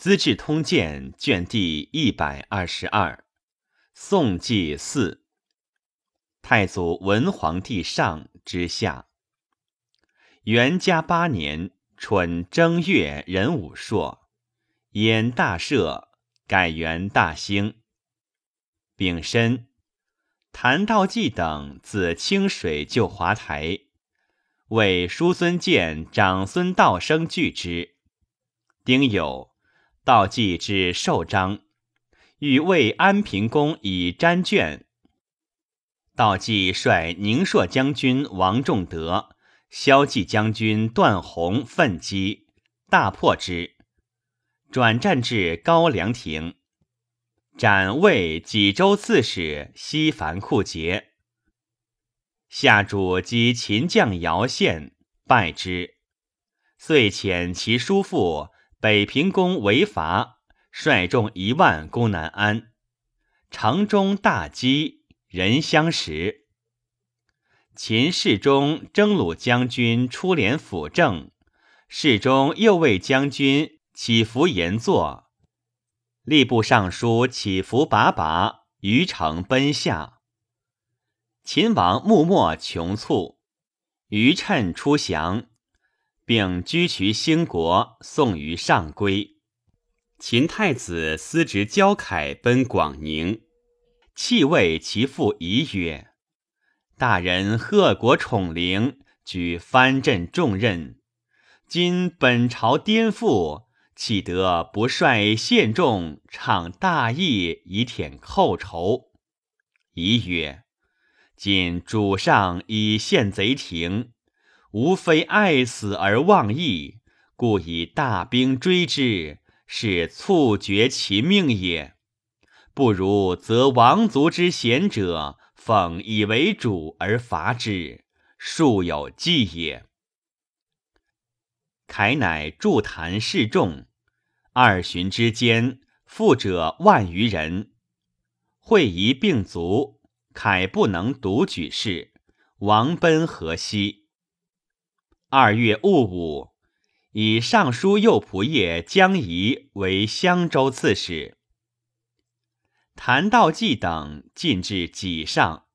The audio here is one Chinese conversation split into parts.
资治通鉴》卷第一百二十二，宋纪四。太祖文皇帝上之下。元嘉八年春正月壬午朔，燕大赦，改元大兴。丙申，谭道济等自清水救华台，为叔孙建、长孙道生拒之。丁酉，道济至寿章，欲为安平公以瞻卷。道济率宁朔将军王仲德、骁骑将军段宏奋击，大破之，转战至高梁亭，斩魏济州刺史西樊库杰。下主及秦将姚宪败之，遂遣其叔父北平公为伐，率众一万攻南安，城中大饥。人相食。秦世忠征虏将军出连辅政，世忠又为将军起伏言作，吏部尚书起伏拔拔于城奔下。秦王穆末穷促，于趁出降，并居渠兴国，送于上归。秦太子司职焦凯奔广宁。弃谓其父仪曰：“大人贺国宠陵，举藩镇重任。今本朝颠覆，岂得不率献众倡大义以舔寇仇？”仪曰：“今主上以献贼庭，无非爱死而忘义，故以大兵追之，是促绝其命也。”不如则王族之贤者奉以为主而伐之，庶有计也。凯乃筑坛示众，二旬之间，富者万余人。会仪并足，凯不能独举事，王奔河西。二月戊午，以尚书右仆射江仪为襄州刺史。谭道济等进至己上，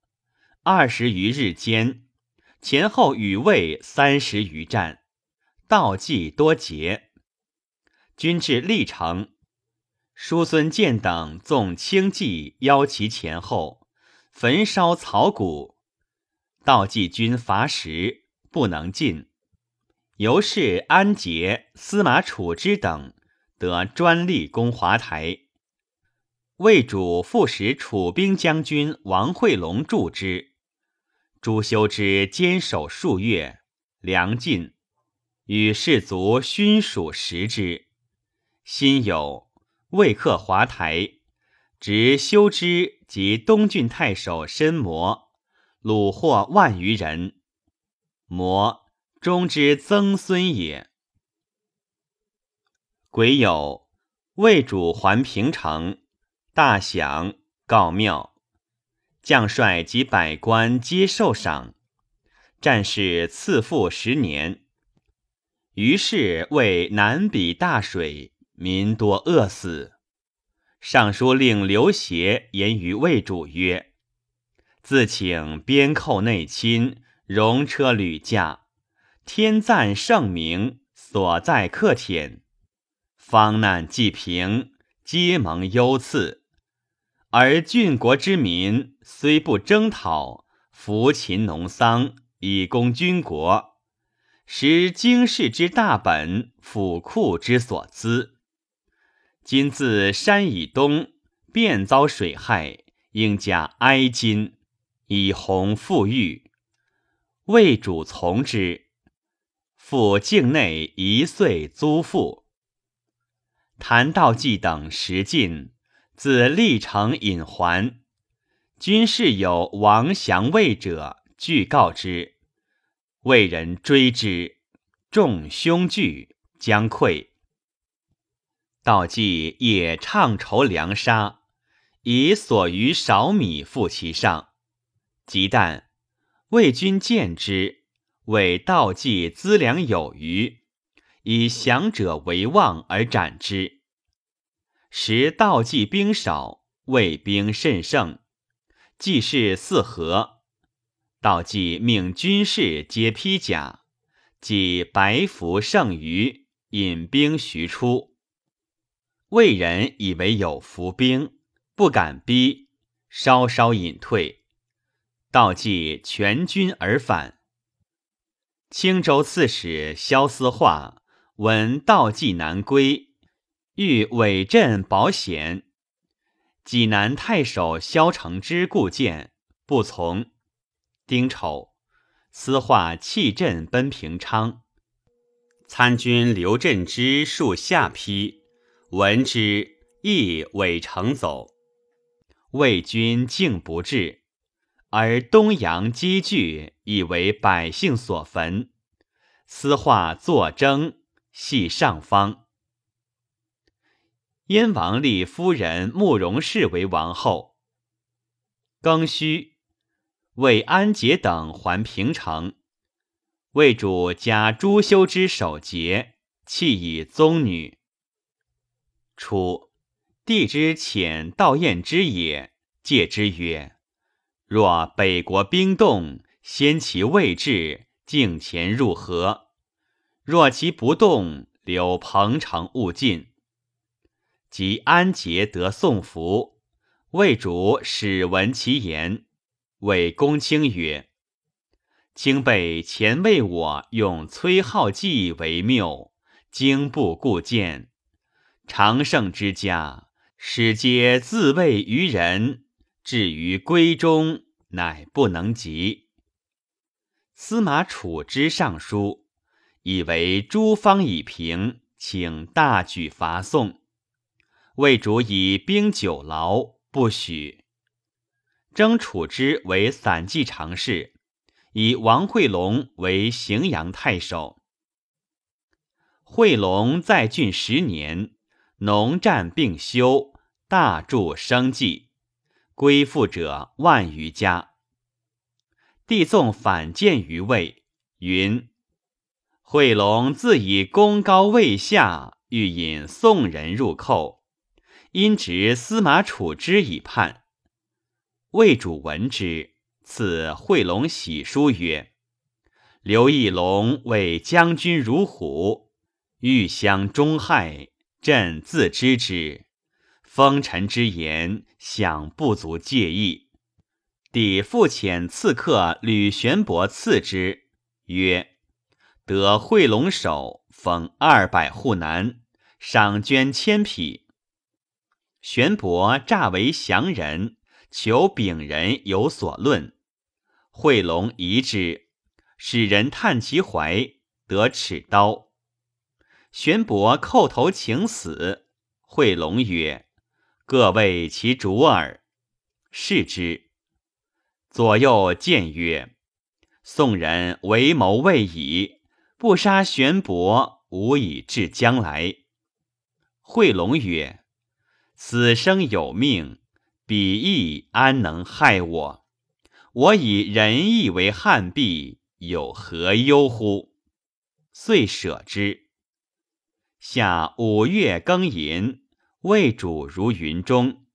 二十余日间，前后与魏三十余战，道济多捷。军至历城，叔孙建等纵轻骑邀其前后，焚烧草谷。道济军乏食，不能进。由是安杰、司马楚之等得专利攻华台。魏主副使楚兵将军王惠龙助之，朱修之坚守数月，粮尽，与士卒勋属食之。辛酉，魏克华台，执修之及东郡太守申摩，虏获万余人。摩中之曾孙也。癸酉，魏主还平城。大享告庙，将帅及百官皆受赏，战士赐赋十年。于是为南比大水，民多饿死。尚书令刘协言于魏主曰：“自请边寇内侵，戎车屡驾，天赞圣明，所在克舔，方难既平，皆蒙优赐。”而郡国之民虽不征讨，服勤农桑，以供军国，实经世之大本，府库之所资。今自山以东，便遭水害，应加哀金，以弘富裕。魏主从之，复境内一岁租赋。谭道济等食尽。自历城引还，军士有王祥卫者，俱告之。魏人追之，众凶惧，将溃。道济也唱筹粮杀，以所余少米付其上。及旦，魏军见之，谓道济资粮有余，以降者为望而斩之。时道济兵少，魏兵甚盛，济事四合。道济命军士皆披甲，即白服剩余，引兵徐出。魏人以为有伏兵，不敢逼，稍稍隐退。道济全军而返。青州刺史萧思化闻道济南归，欲委镇保险。济南太守萧承之故谏，不从。丁丑，思化弃镇奔平昌。参军刘振之戍下邳，闻之亦委城走。魏军竟不至，而东阳积聚，以为百姓所焚。私化作征，系上方。燕王立夫人慕容氏为王后。庚戌。为安节等还平城，魏主加朱修之守节，弃以宗女。初，帝之遣道彦之也，戒之曰：“若北国兵动，先其未至，径前入河；若其不动，留彭城勿进。”及安节得宋服，魏主始闻其言。谓公卿曰：“卿辈前为我用崔浩计为谬，经不顾见。常胜之家，使皆自卫于人，至于归中，乃不能及。”司马楚之上书，以为诸方已平，请大举伐宋。魏主以兵久劳，不许。征楚之为散骑常侍，以王惠龙为荥阳太守。惠龙在郡十年，农战并休，大著生计，归附者万余家。帝纵反见于魏，云：惠龙自以功高位下，欲引宋人入寇，因执司马楚之以叛。魏主闻之，赐惠龙喜书曰：“刘义龙为将军如虎，欲相中害，朕自知之。风尘之言，想不足介意。抵复遣刺客吕玄伯刺之，曰：‘得惠龙首，封二百户南，赏捐千匹。’玄伯诈为降人。”求丙人有所论，惠龙疑之，使人探其怀，得尺刀。玄伯叩头请死。惠龙曰：“各为其主耳。”视之，左右见曰：“宋人为谋未已，不杀玄伯，无以至将来。”惠龙曰：“死生有命。”彼亦安能害我？我以仁义为汉璧，有何忧乎？遂舍之。夏五月庚寅，魏主如云中。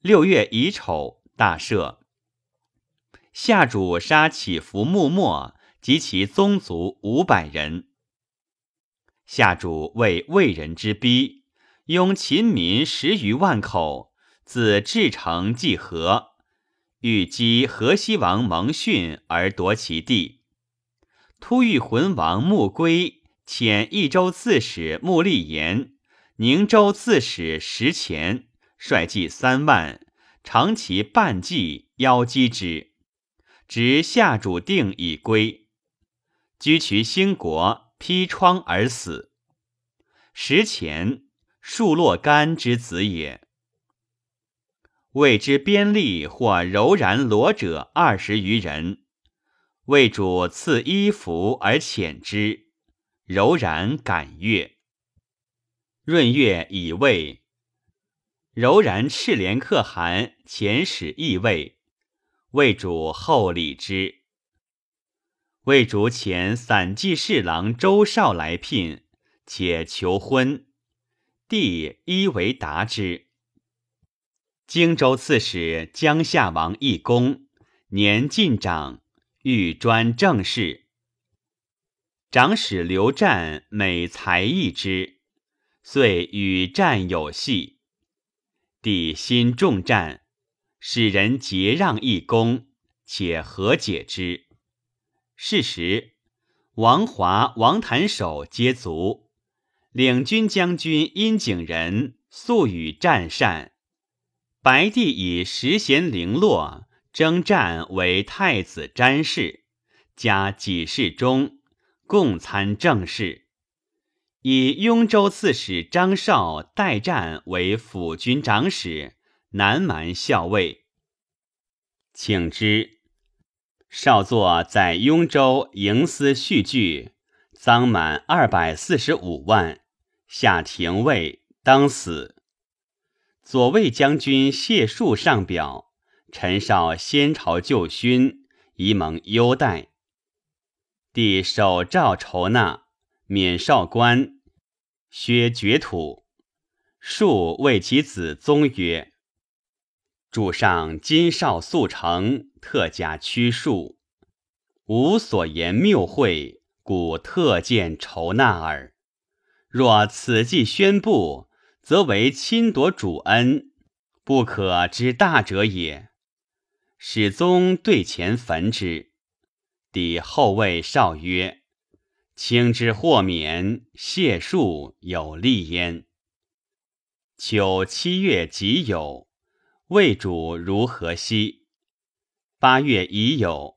六月乙丑，大赦。夏主杀起伏穆墨及其宗族五百人。夏主为魏人之逼，拥秦民十余万口。自至城济河，欲击河西王蒙逊而夺其地。突遇魂王穆归遣益州刺史穆立言、宁州刺史石虔率计三万，长其半计，邀击之，执下主定以归。居渠兴国，披疮而死。石虔，树洛干之子也。谓之边吏或柔然裸者二十余人，魏主赐衣服而遣之，柔然感悦。闰月乙未，柔然赤连可汗遣使议魏，魏主厚礼之。魏主遣散骑侍郎周绍来聘，且求婚，帝一为答之。荆州刺史江夏王义公年近长，欲专政事。长史刘湛美才艺之，遂与战有隙。帝心重战，使人结让义公，且和解之。是时，王华、王谭守皆卒，领军将军殷景仁素与战善。白帝以时贤零落，征战为太子詹事，加给事中，共参政事。以雍州刺史张绍代战为辅军长史、南蛮校尉。请之，少作在雍州营司续据，赃满二百四十五万，下廷尉，当死。左卫将军谢树上表，陈绍先朝旧勋，宜蒙优待。帝手诏筹纳，免少官，削爵土。树谓其子宗曰：“主上今少速成，特加屈恕，吾所言谬会，故特见筹纳耳。若此计宣布。”则为侵夺主恩，不可之大者也。始宗对前焚之。帝后谓少曰：“卿之豁免，谢恕有利焉。”秋七月己酉，魏主如河西。八月乙酉，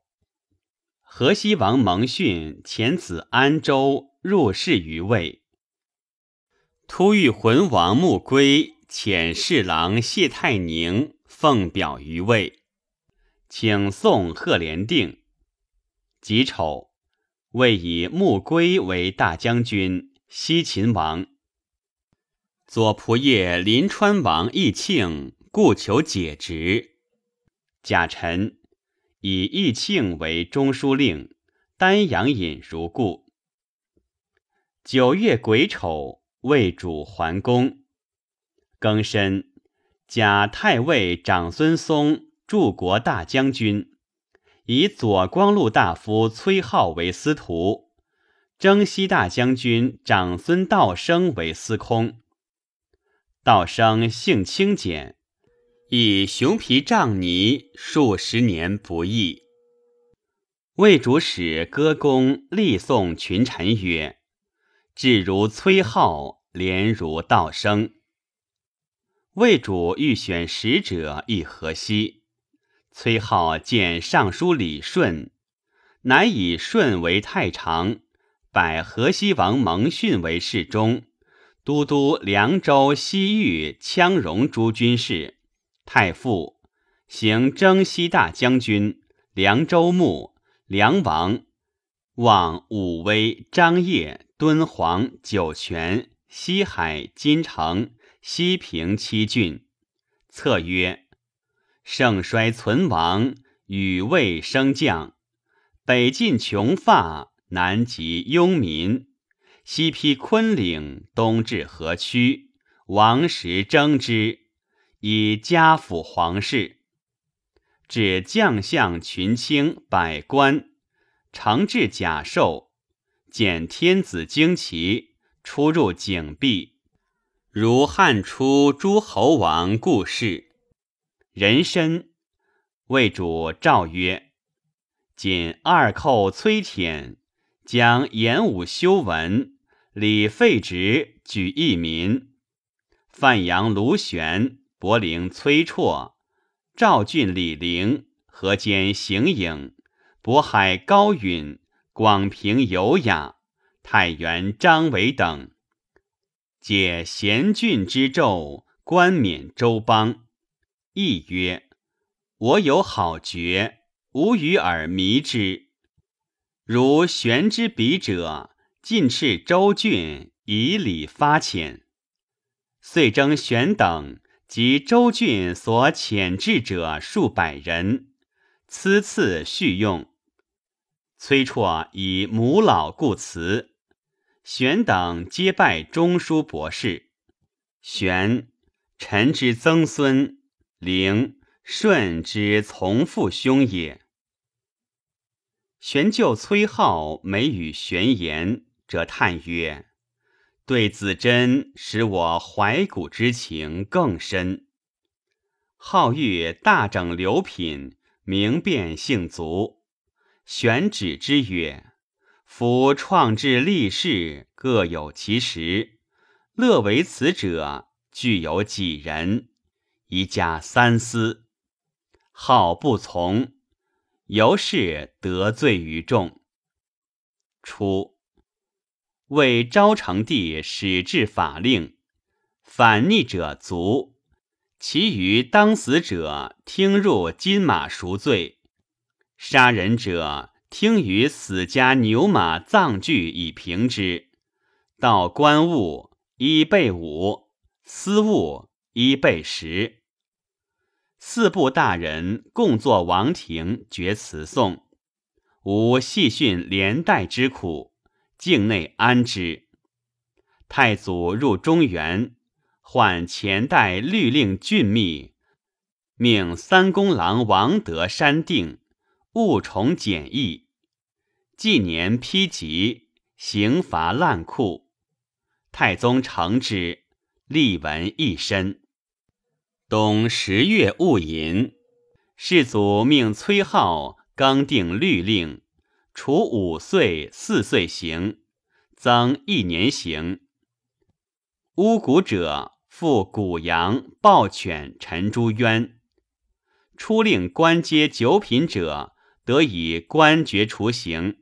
河西王蒙逊遣子安州入仕于魏。突遇魂王穆归遣侍郎谢太宁奉表于魏，请送贺连定。己丑，魏以穆归为大将军、西秦王。左仆射临川王义庆故求解职。贾臣以义庆为中书令，丹阳尹如故。九月癸丑。魏主桓公，庚申，贾太尉长孙嵩柱国大将军，以左光禄大夫崔浩为司徒，征西大将军长孙道生为司空。道生性清简，以熊皮杖泥数十年不易。魏主使歌功立颂群臣曰。至如崔浩，廉如道生。魏主欲选使者议河西，崔浩见尚书李顺，乃以顺为太常，拜河西王蒙逊为侍中，都督凉州、西域、羌戎诸军事，太傅，行征西大将军、凉州牧、凉王，望武威、张掖。敦煌、酒泉、西海、金城、西平七郡，策曰：盛衰存亡，与魏升降；北尽穷发，南极庸民；西披昆岭，东至河曲，王时争之，以家辅皇室。指将相群卿百官，承制甲授。见天子旌旗出入井壁，如汉初诸侯王故事。人参，魏主诏曰：“今二寇崔潜将演武修文，李废职，举义民。范阳卢玄、柏陵崔绰、赵郡李陵、河间邢颖、渤海高允。”广平有雅、太原张伟等，解贤俊之胄，冠冕周邦。亦曰：“我有好绝，吾与尔迷之。如玄之笔者，尽斥周郡，以礼发遣。遂征玄等及周郡所遣至者数百人，此次续用。”崔绰以母老故辞，玄等皆拜中书博士。玄，臣之曾孙，灵，舜之从父兄也。玄就崔浩每与玄言，则叹曰：“对子真，使我怀古之情更深。”好欲大整流品，明辨性足。玄指之曰：“夫创制立世，各有其时。乐为此者，具有几人？一家三思。好不从。”由是得罪于众。初，为昭成帝始制法令，反逆者卒，其余当死者听入金马赎罪；杀人者听于死家牛马葬具以平之。到官物一备五，私物一备十。四部大人共作王庭决词颂，无细训连带之苦，境内安之。太祖入中原，唤前代律令峻密，命三公郎王德山定，务重简易。纪年批集，刑罚滥酷。太宗承之，立文一身。冬十月戊寅，世祖命崔浩刚定律令，处五岁、四岁刑，增一年刑。巫蛊者，复谷羊、暴犬、陈诸冤。初令官阶九品者，得以官爵除刑。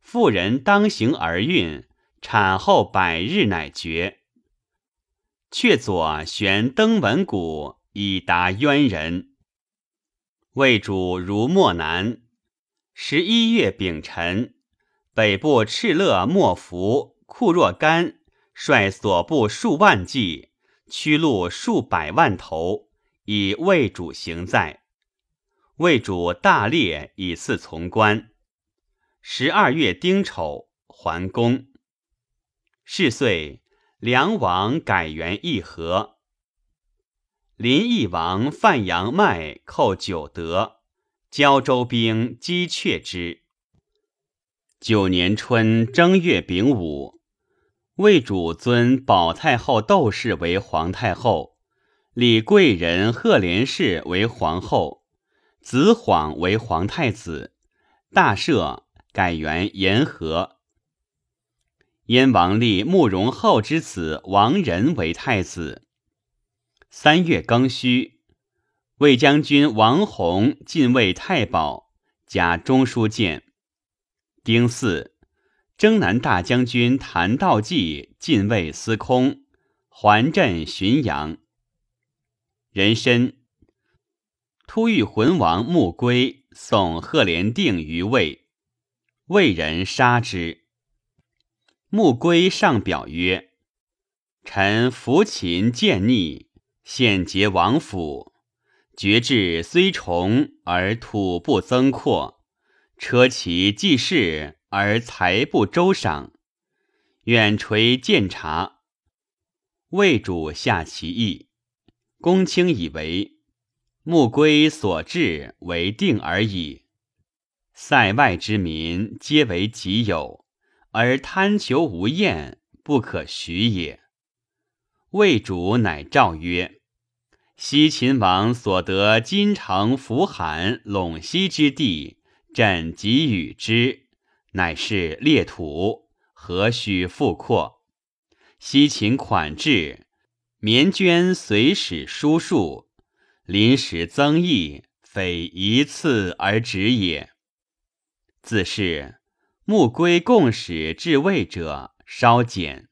妇人当行而孕，产后百日乃绝。却左悬登文鼓以达冤人。魏主如漠南，十一月丙辰，北部敕勒莫服库若干率所部数万骑，驱鹿数百万头，以魏主行在。魏主大猎以赐从官。十二月丁丑，还宫。是岁。梁王改元义和，林邑王范阳迈寇九德，胶州兵击却之。九年春正月丙午，魏主尊保太后窦氏为皇太后，李贵人赫连氏为皇后，子晃为皇太子，大赦，改元延和。燕王立慕容后之子王仁为太子。三月庚戌，魏将军王弘进位太保，加中书监。丁巳，征南大将军谭道济进位司空，还镇浔阳。壬申，突遇魂王穆归送贺连定于魏，魏人杀之。穆归上表曰：“臣服秦见逆，现结王府。爵志虽崇，而土不增扩；车骑既势，而财不周赏。远垂见察，魏主下其意。公卿以为穆归所至为定而已。塞外之民，皆为己有。”而贪求无厌，不可许也。魏主乃诏曰：“西秦王所得金城、扶韩、陇西之地，朕给予之，乃是列土，何须复扩？西秦款至，绵绢随使书数，临时增益，非一次而止也。自是。”穆归共使至魏者稍减，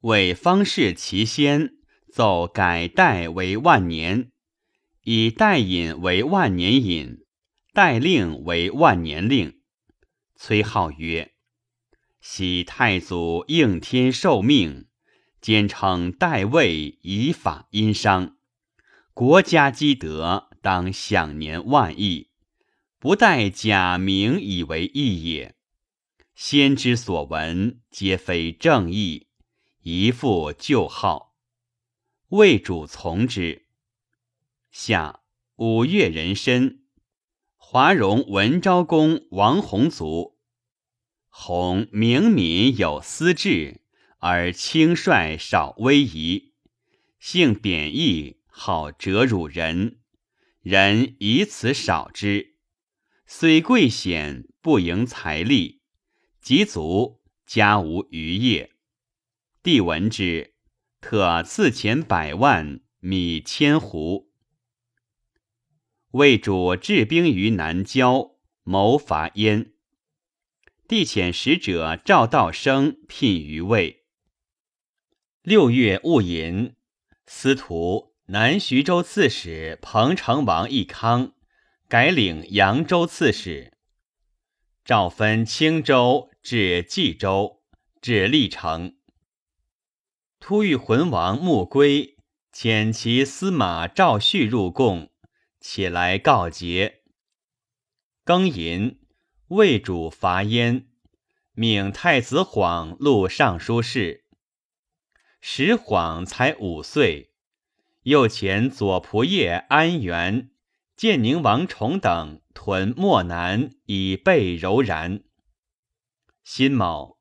为方士其先奏改代为万年，以代引为万年引，代令为万年令。崔浩曰：“昔太祖应天受命，兼称代位以法殷商，国家积德，当享年万亿。”不待假名以为义也。先之所闻，皆非正义，一复旧号。魏主从之。夏五月壬申，华容文昭公王弘卒。弘明敏有私志，而轻率少威仪，性贬义，好折辱人，人以此少之。虽贵显，不盈财力，及足家无余业。帝闻之，特赐钱百万，米千斛。魏主治兵于南郊，谋伐燕。帝遣使者赵道生聘于魏。六月戊寅，司徒南徐州刺史彭城王义康改领扬州刺史。诏分青州至冀州，至历城。突遇魂王穆归遣其司马赵旭入贡，起来告捷。庚寅。魏主伐燕，命太子晃录尚书事。时晃才五岁，又遣左仆射安元、建宁王崇等屯漠南，以备柔然。辛卯，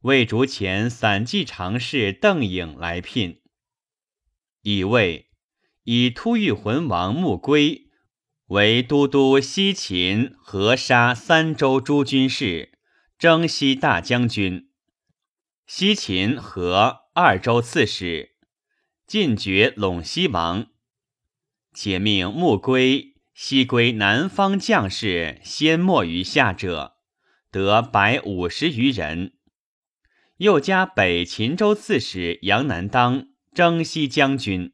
魏主遣散骑常侍邓颖来聘。以魏以突遇魂王穆归。为都督西秦、河沙三州诸军事，征西大将军，西秦、河二州刺史，进爵陇西王。且命穆归西归南方将士，先没于下者，得百五十余人。又加北秦州刺史杨南当征西将军，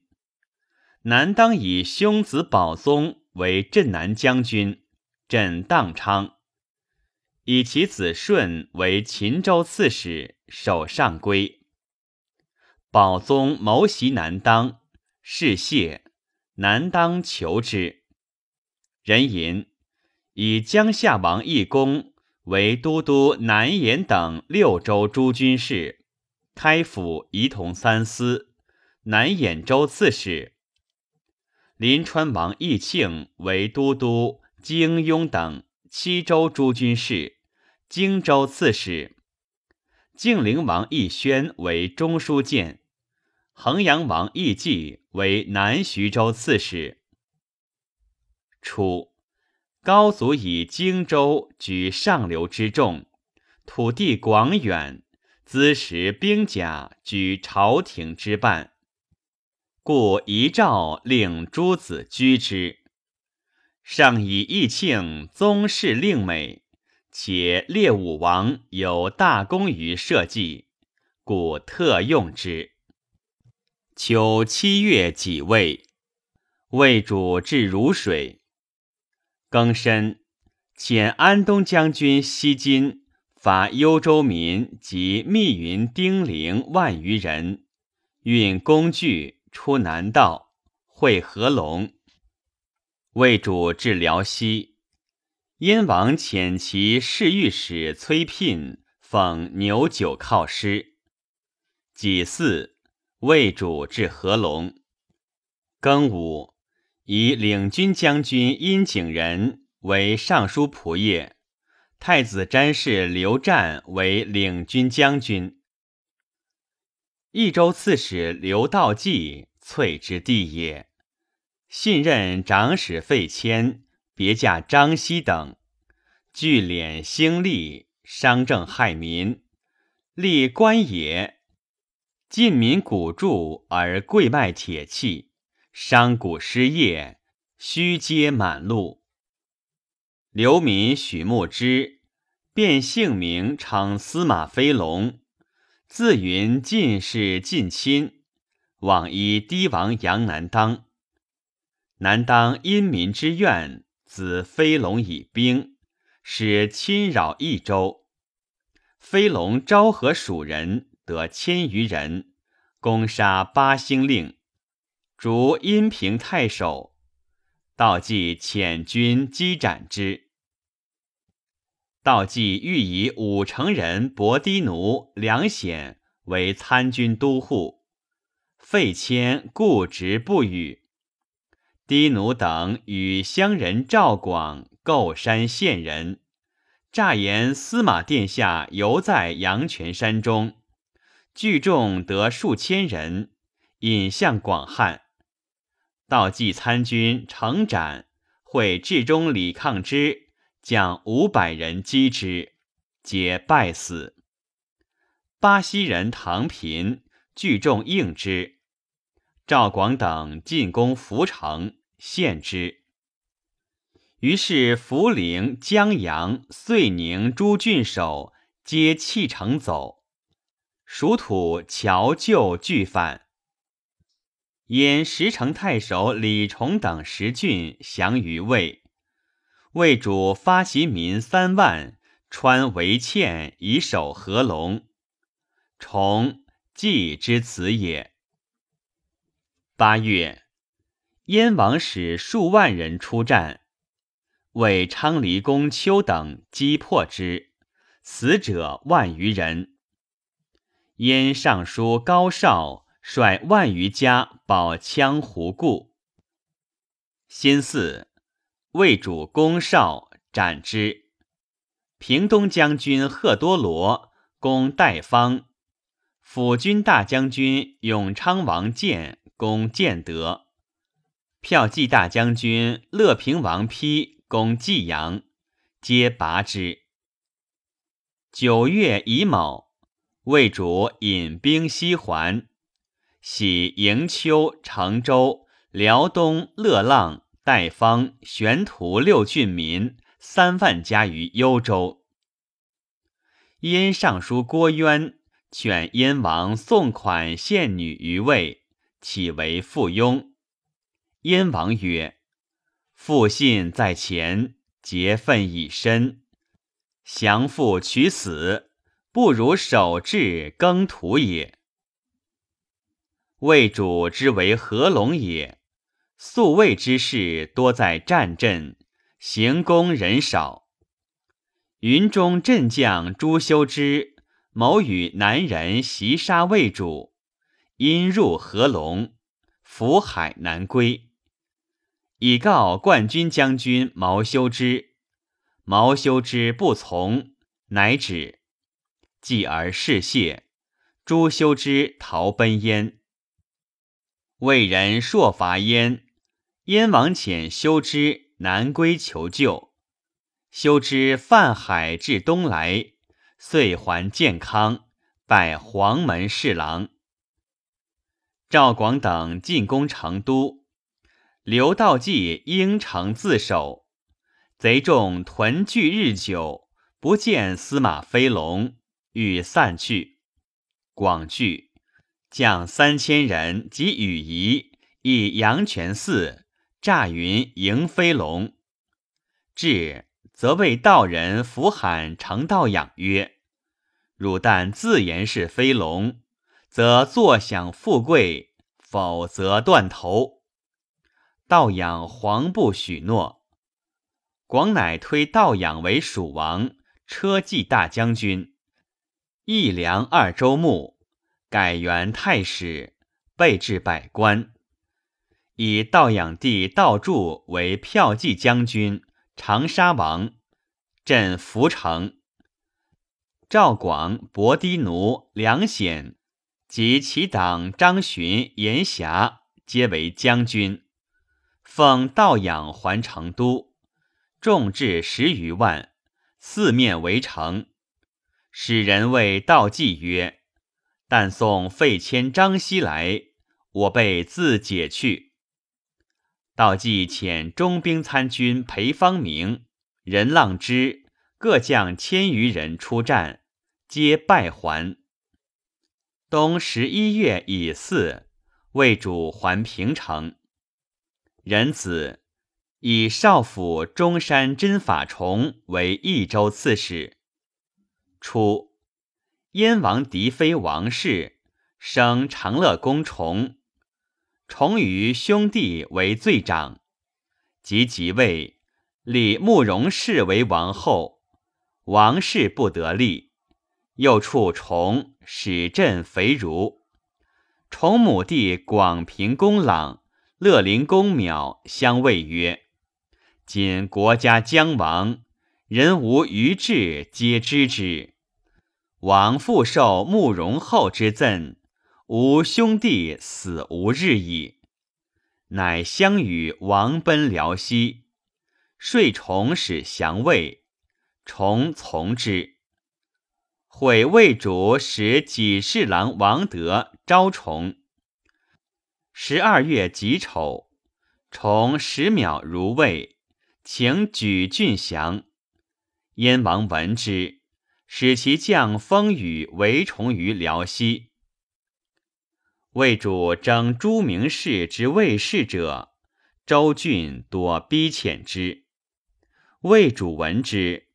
南当以兄子保宗。为镇南将军，镇宕昌；以其子顺为秦州刺史，守上归。宝宗谋袭南当，事谢，南当求之。人吟以江夏王义公为都督南延等六州诸军事，开府仪同三司，南兖州刺史。临川王义庆为都督荆雍等七州诸军事，荆州刺史；晋陵王义宣为中书监，衡阳王义季为南徐州刺史。初，高祖以荆州举上流之众，土地广远，资实兵甲举朝廷之半。故遗诏令诸子居之，上以义庆宗室令美，且列武王有大功于社稷，故特用之。秋七月己未，魏主至汝水。庚申，遣安东将军西金伐幽州民及密云丁零万余人，运工具。出南道，会合龙。魏主至辽西，燕王遣其侍御史崔聘奉牛酒犒师。己巳，魏主至合龙。庚午，以领军将军殷景仁为尚书仆射，太子詹事刘湛为领军将军。益州刺史刘道济，翠之弟也。信任长史费谦，别驾张熙等，聚敛兴利，商政害民，立官也。晋民古著而贵卖铁器，商贾失业，虚街满路。流民许牧之，变姓名称司马飞龙。自云进士近亲，往依堤王杨南当。南当因民之怨，子飞龙以兵，使侵扰益州。飞龙昭和蜀人得千余人，攻杀八星令，逐阴平太守。道济遣军击斩之。道济欲以五成人伯低奴、梁显为参军都护。费谦固执不语。低奴等与乡人赵广、构山县人，诈言司马殿下犹在阳泉山中，聚众得数千人，引向广汉。道济参军程展会至中李抗之，将五百人击之，皆败死。巴西人唐平聚众应之，赵广等进攻涪城。陷之。于是涪陵、江阳、遂宁诸郡守皆弃城走，蜀土侨旧俱返。因石城太守李崇等十郡降于魏，魏主发袭民三万，穿围堑以守合龙。崇计之此也。八月。燕王使数万人出战，为昌黎公丘等击破之，死者万余人。燕尚书高绍率万余家保羌胡固。辛巳，魏主攻绍，斩之。平东将军贺多罗攻代方，辅军大将军永昌王建攻建德。骠骑大将军乐平王丕攻济阳，皆拔之。九月乙卯，魏主引兵西还，徙营丘、成州、辽东、乐浪、代方、玄图六郡民三万家于幽州。燕尚书郭渊劝燕王送款献女于魏，岂为附庸。燕王曰：“父信在前，节愤以身，降父取死，不如守志耕土也。魏主之为合龙也，素魏之士多在战阵，行宫人少。云中镇将朱修之谋与南人袭杀魏主，因入合龙，福海南归。”以告冠军将军毛修之，毛修之不从，乃止。继而事谢，朱修之逃奔燕。魏人朔伐燕，燕王遣修之南归求救。修之泛海至东来，遂还建康，拜黄门侍郎。赵广等进攻成都。刘道济应城自守，贼众屯聚日久，不见司马飞龙，欲散去。广惧，将三千人及羽仪以阳泉寺诈云迎飞龙。至，则谓道人符喊程道养曰：“汝但自言是飞龙，则坐享富贵；否则断头。”道养惶不许诺，广乃推道养为蜀王，车骑大将军，义良二州牧，改元太史，备至百官。以道养弟道柱为骠骑将军，长沙王，镇涪城。赵广、伯低奴、梁显及其党张巡、严霞，皆为将军。奉道养还成都，众至十余万，四面围城。使人谓道济曰：“但送费谦、张熙来，我辈自解去。”道济遣中兵参军裴方明、任浪之各将千余人出战，皆败还。冬十一月乙巳，魏主还平城。仁子以少府中山真法崇为益州刺史。初，燕王嫡妃王氏生长乐公崇，崇于兄弟为最长，即即位，立慕容氏为王后。王氏不得立，又处崇使镇肥如。崇母弟广平公朗、乐陵公邈相谓曰：“今国家将亡，人无余志，皆知之。王复受慕容后之赠，吾兄弟死无日矣。”乃相与王奔辽西，遂崇使降魏，崇从之。毁魏主使己侍郎王德招崇。十二月己丑，崇十秒如魏，请举郡降。燕王闻之，使其将风雨围重于辽西。魏主征诸名士之魏氏者，周郡多逼遣之。魏主闻之，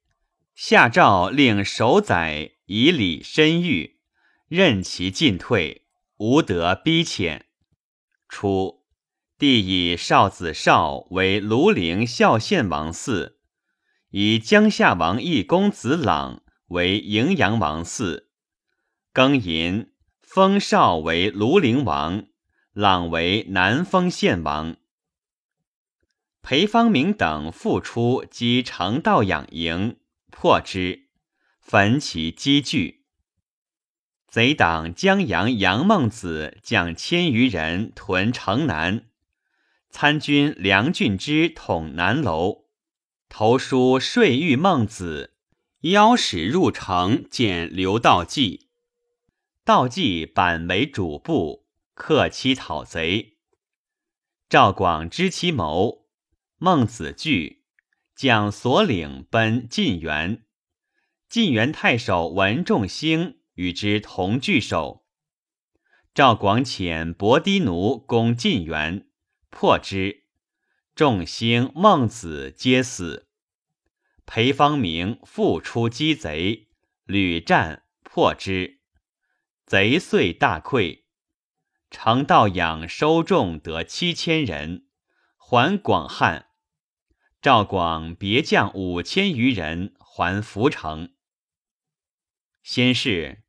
下诏令守宰。以礼深狱，任其进退，无得逼遣。初，帝以少子少为庐陵孝献王嗣，以江夏王义公子朗为荥阳王嗣。庚寅，封少为庐陵王，朗为南丰县王。裴方明等复出击成道养营，破之。焚其积聚。贼党江阳杨孟子将千余人屯城南，参军梁俊之统南楼，投书税狱孟子，邀使入城见刘道济。道济板为主簿，克期讨贼。赵广知其谋，孟子惧，将所领奔晋元。晋元太守文仲兴与之同据守。赵广遣伯堤奴攻晋元，破之，仲兴、孟子皆死。裴方明复出击贼，屡战破之，贼遂大溃。程道养收众得七千人，还广汉。赵广别将五千余人还涪城。先是，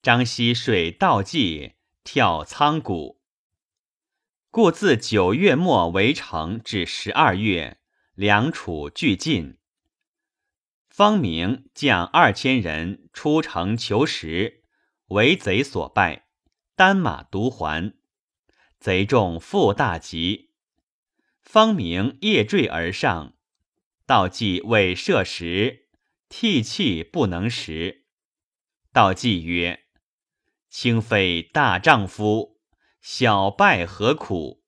张熙水道济跳仓谷，故自九月末围城至十二月，两楚俱尽。方明将二千人出城求食，为贼所败，单马独还。贼众复大急，方明夜坠而上，道济为射食，涕泣不能食。道济曰：“卿非大丈夫，小败何苦？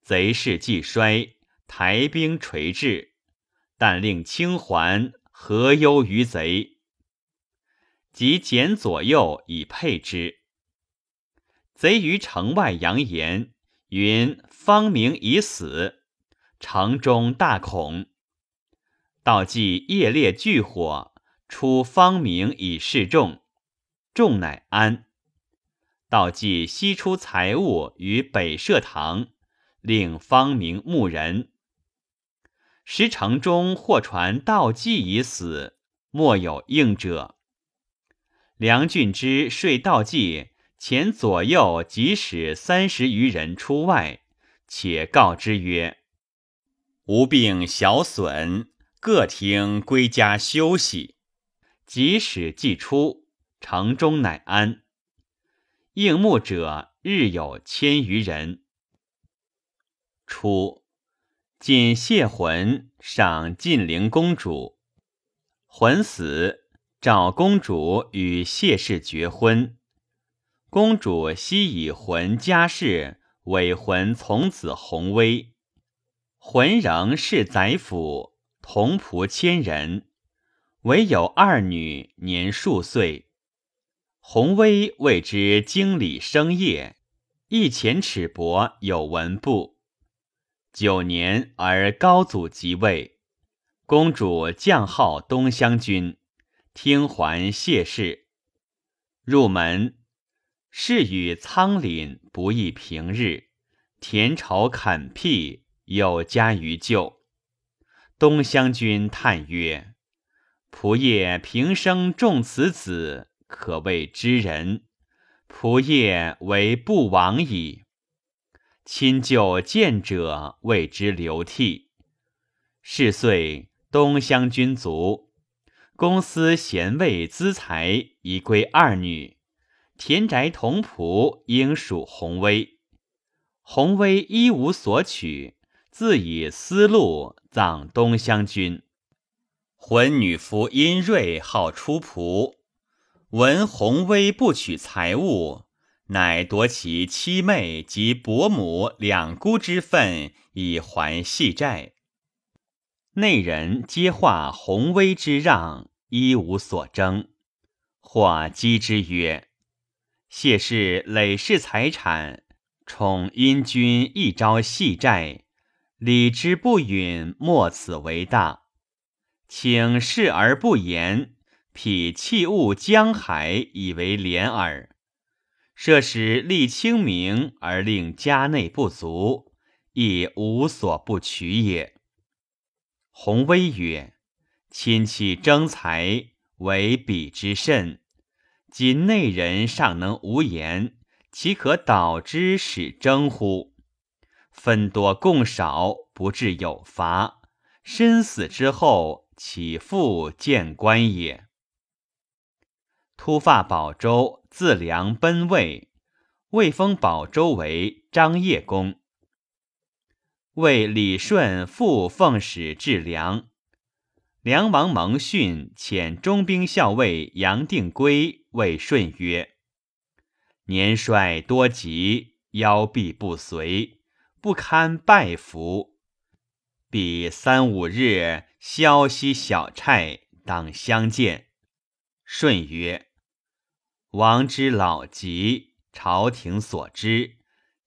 贼势既衰，台兵垂至，但令清还，何忧于贼？即简左右以配之。贼于城外扬言，云方明已死，城中大恐。道济夜列炬火，出方明以示众。”众乃安。道济悉出财物于北社堂，令方明牧人。时城中或传道济已死，莫有应者。梁俊之说道济前左右即使三十余人出外，且告之曰：“无病小损，各听归家休息。”即使既出。城中乃安。应募者日有千余人。初，晋谢浑赏晋灵公主，浑死，赵公主与谢氏绝婚。公主悉以浑家世委浑从此弘威，浑仍是宰府，同仆千人，唯有二女年数岁。弘威谓之经理生业，一前尺帛有文部。九年而高祖即位，公主降号东乡君，听还谢氏。入门，事与仓廪不亦平日，田畴垦辟有加于旧。东乡君叹曰：“仆业平生重此子。”可谓知人。仆业为不往矣。亲旧见者，谓之流涕。是岁，东乡君卒，公司贤位资财已归二女，田宅同仆应属弘威。弘威一无所取，自以私禄葬东乡君。浑女夫殷瑞好出仆。闻弘威不取财物，乃夺其妻妹及伯母两姑之分以还细债。内人皆化弘威之让，一无所争。或讥之曰：“谢氏累世财产，宠因君一朝细债，礼之不允，莫此为大。请视而不言。”匹弃物江海以为廉耳，设使立清明而令家内不足，亦无所不取也。弘威曰：“亲戚争财，为彼之甚。今内人尚能无言，岂可导之使争乎？分多共少，不至有罚。身死之后，岂复见官也？”突发保州，自梁奔魏，魏封保州为张掖公。为李顺复奉使至梁，梁王蒙逊遣中兵校尉杨定圭谓顺曰：“年衰多疾，腰臂不遂，不堪拜服。彼三五日消息小差，当相见。”顺曰。王之老疾，朝廷所知，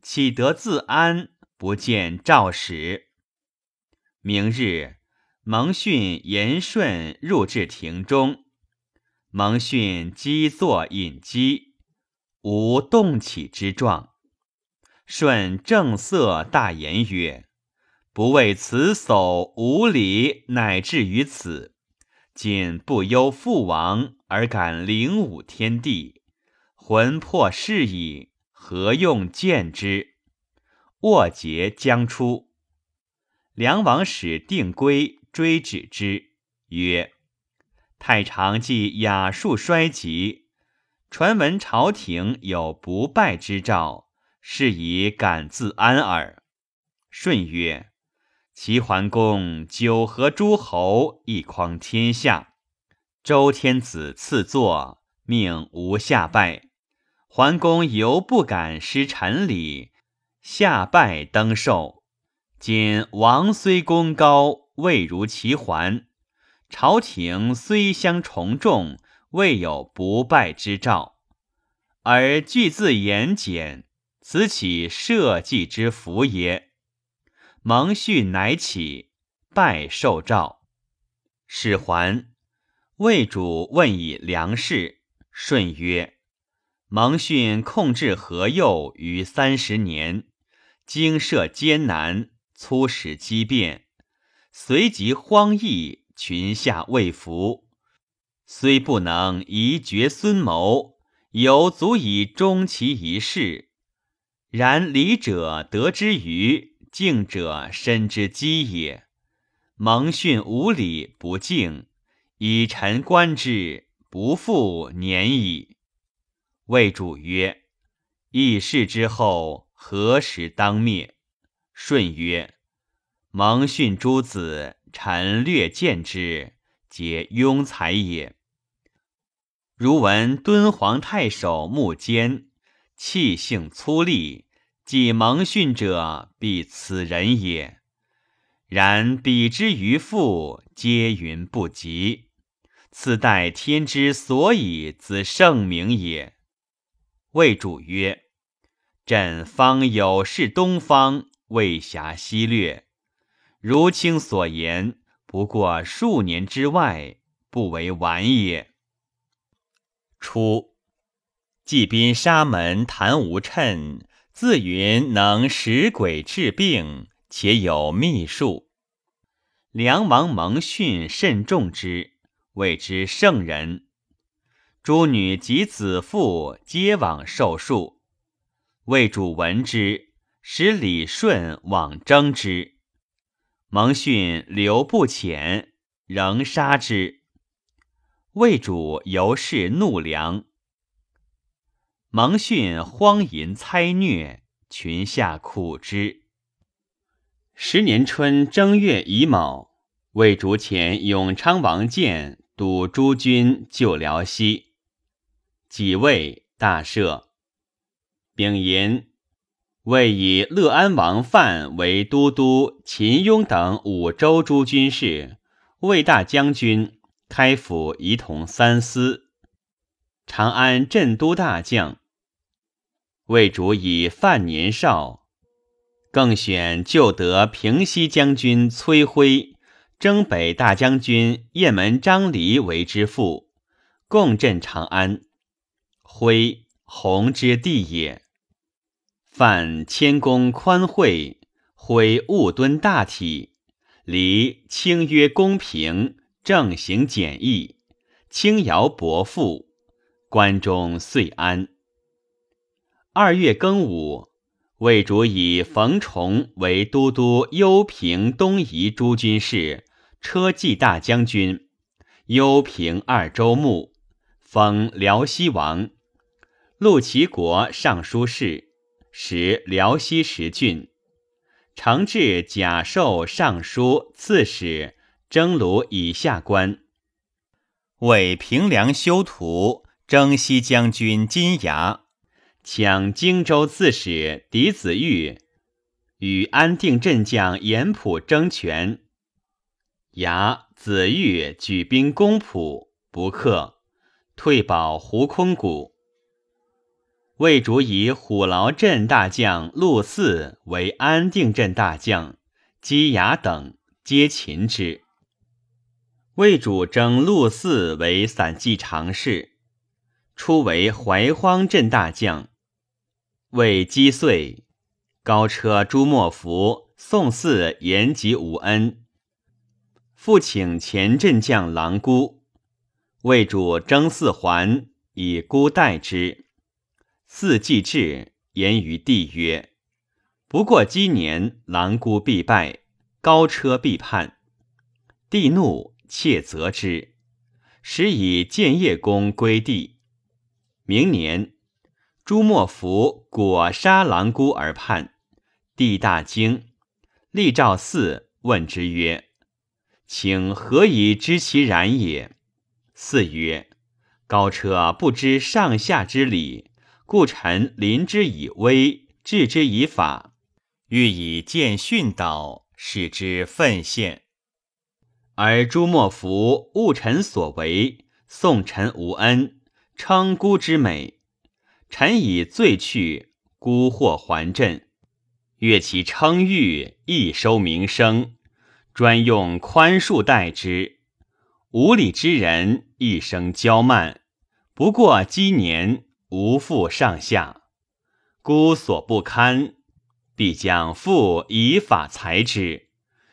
岂得自安？不见诏使。明日，蒙逊言顺入至庭中，蒙逊积坐饮饥，无动起之状。顺正色大言曰：“不为此叟无礼，乃至于此。今不忧父王，而敢凌侮天地。”魂魄是矣，何用见之？握节将出，梁王使定归追止之，曰：“太常既雅术衰极，传闻朝廷有不败之兆，是以敢自安耳。”舜曰：“齐桓公九合诸侯，一匡天下，周天子赐座，命无下拜。”桓公犹不敢失臣礼，下拜登寿。今王虽功高，未如齐桓；朝廷虽相崇重，未有不败之兆。而具自言简，此岂社稷之福也？蒙逊乃起，拜受诏。始还，魏主问以粮食，舜曰。蒙逊控制河右于三十年，经涉艰难，粗使机变，随即荒逸，群下未服。虽不能移绝孙谋，犹足以终其一世。然礼者得之于敬者身之基也。蒙逊无礼不敬，以臣观之，不复年矣。魏主曰：“议事之后，何时当灭？”舜曰：“蒙逊诸子，臣略见之，皆庸才也。如闻敦煌太守穆坚，气性粗戾，即蒙逊者，必此人也。然比之于父，皆云不及。此待天之所以子圣明也。”魏主曰：“朕方有事东方，未暇西略。如卿所言，不过数年之外，不为晚也。”初，祭宾沙门谭无称，自云能使鬼治病，且有秘术。梁王蒙逊甚重之，谓之圣人。诸女及子妇皆往受数。魏主闻之，使李顺往征之。蒙逊留不遣，仍杀之。魏主由是怒良。蒙逊荒淫猜虐，群下苦之。十年春正月乙卯，魏主遣永昌王建督诸军救辽西。己位，大赦。丙寅。魏以乐安王范为都督秦雍等五州诸军事，魏大将军，开府仪同三司，长安镇都大将。魏主以范年少，更选旧德平西将军崔辉、征北大将军雁门张离为之父，共镇长安。恢，弘之地也。范谦恭宽惠，徽务敦大体，离清约公平，正行简易，轻徭薄赋，关中遂安。二月庚午，魏主以冯崇为都督幽平东夷诸军事，车骑大将军，幽平二州牧，封辽西王，陆齐国尚书事。时辽西十郡，承制甲授尚书、刺史、征虏以下官。为平凉修图，征西将军金牙，抢荆州刺史狄子玉，与安定镇将严普争权。牙子玉举兵攻普，不克，退保胡空谷。魏主以虎牢镇大将陆嗣为安定镇大将，姬雅等皆擒之。魏主征陆嗣为散骑常侍，初为怀荒镇大将。为击遂，高车朱莫福、宋嗣延及武恩，复请前镇将郎孤。魏主征四环，以孤代之。四季至，言于帝曰：“不过今年，狼姑必败，高车必叛。”帝怒，切责之，使以建业公归帝。明年，朱莫福果杀狼姑而叛，帝大惊，立诏嗣，问之曰：“请何以知其然也？”四曰：“高车不知上下之理。”故臣临之以威，治之以法，欲以见训导，使之奋献。而朱莫福误臣所为，送臣无恩，称孤之美。臣以罪去，孤获还朕。越其称誉，亦收名声，专用宽恕待之。无礼之人，一生骄慢，不过积年。无父上下，孤所不堪，必将父以法裁之。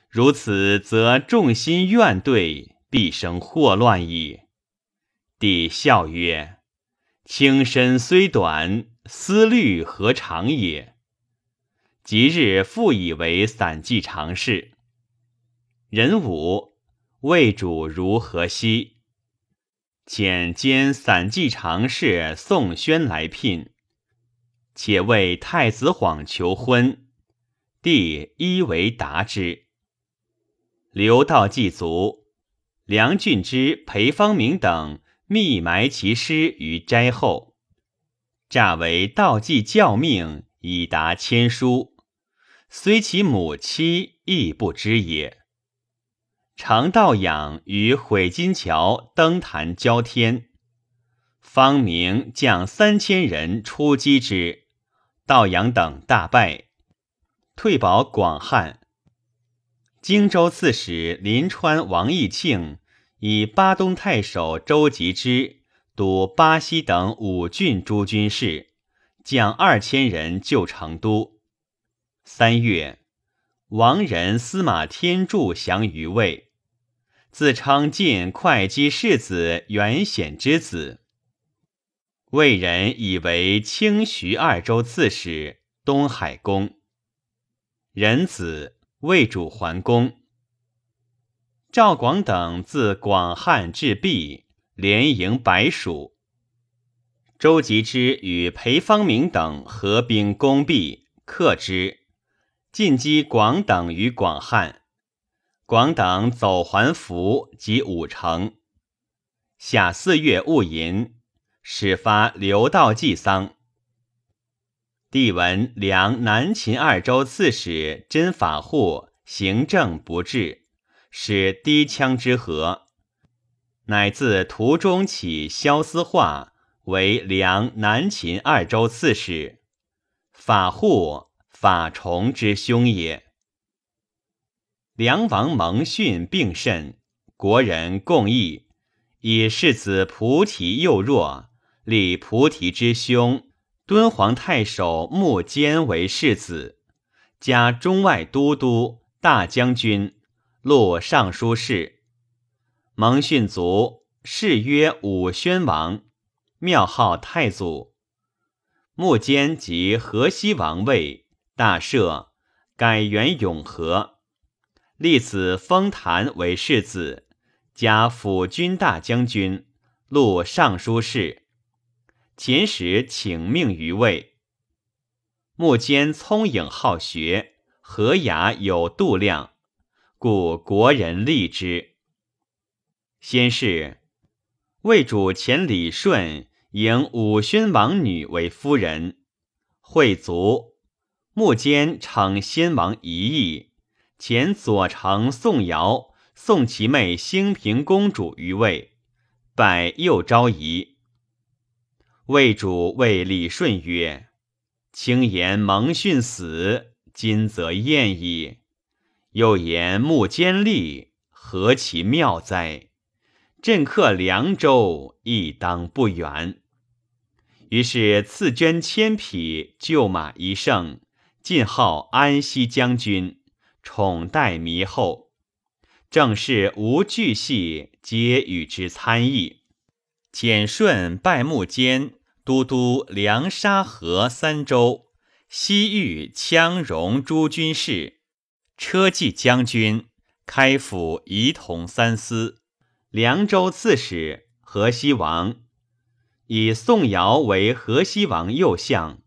如此，则众心怨怼，必生祸乱矣。帝笑曰：“卿身虽短，思虑何长也？”即日复以为散骑常侍。壬午，魏主如何兮。遣兼散骑常侍宋宣来聘，且为太子晃求婚，帝一为答之。刘道祭卒，梁俊之、裴方明等密埋其尸于斋后，诈为道祭教命，以达签书，虽其母妻亦不知也。常道养与毁金桥登坛交天，方明将三千人出击之，道养等大败，退保广汉。荆州刺史临川王义庆以巴东太守周吉之督巴西等五郡诸军事，将二千人救成都。三月。王仁司马天柱降于魏，自称晋会稽世子元显之子。魏人以为清徐二州刺史、东海公。仁子魏主桓公。赵广等自广汉至毕，连营白蜀。周吉之与裴方明等合兵攻毕，克之，进击广等于广汉。广等走还服及五城。夏四月戊寅，始发刘道济丧。帝闻梁南秦二州刺史真法护行政不治。使低羌之和，乃自途中起萧思化为梁南秦二州刺史，法护法崇之兄也。梁王蒙逊病甚，国人共议，以世子菩提幼弱，立菩提之兄敦煌太守穆坚为世子，加中外都督、大将军。录尚书事，蒙逊卒，谥曰武宣王，庙号太祖。穆坚即河西王位，大赦，改元永和，立子封谭为世子，加辅军大将军，录尚书事。秦时请命于位。穆坚聪颖好学，和雅有度量。故国人立之。先是，魏主前李顺迎武宣王女为夫人，会卒，穆坚称先王遗意，前左丞宋尧送其妹兴平公主于魏，拜右昭仪。魏主谓李顺曰：“卿言蒙逊死，今则厌矣。”又言木坚立，何其妙哉！朕克凉州，亦当不远。于是赐捐千匹，旧马一乘，进号安西将军，宠待弥厚。正是无巨细，皆与之参议。简顺拜木坚都督梁沙河三州，西域羌戎诸军事。车骑将军、开府仪同三司、凉州刺史、河西王，以宋尧为河西王右相。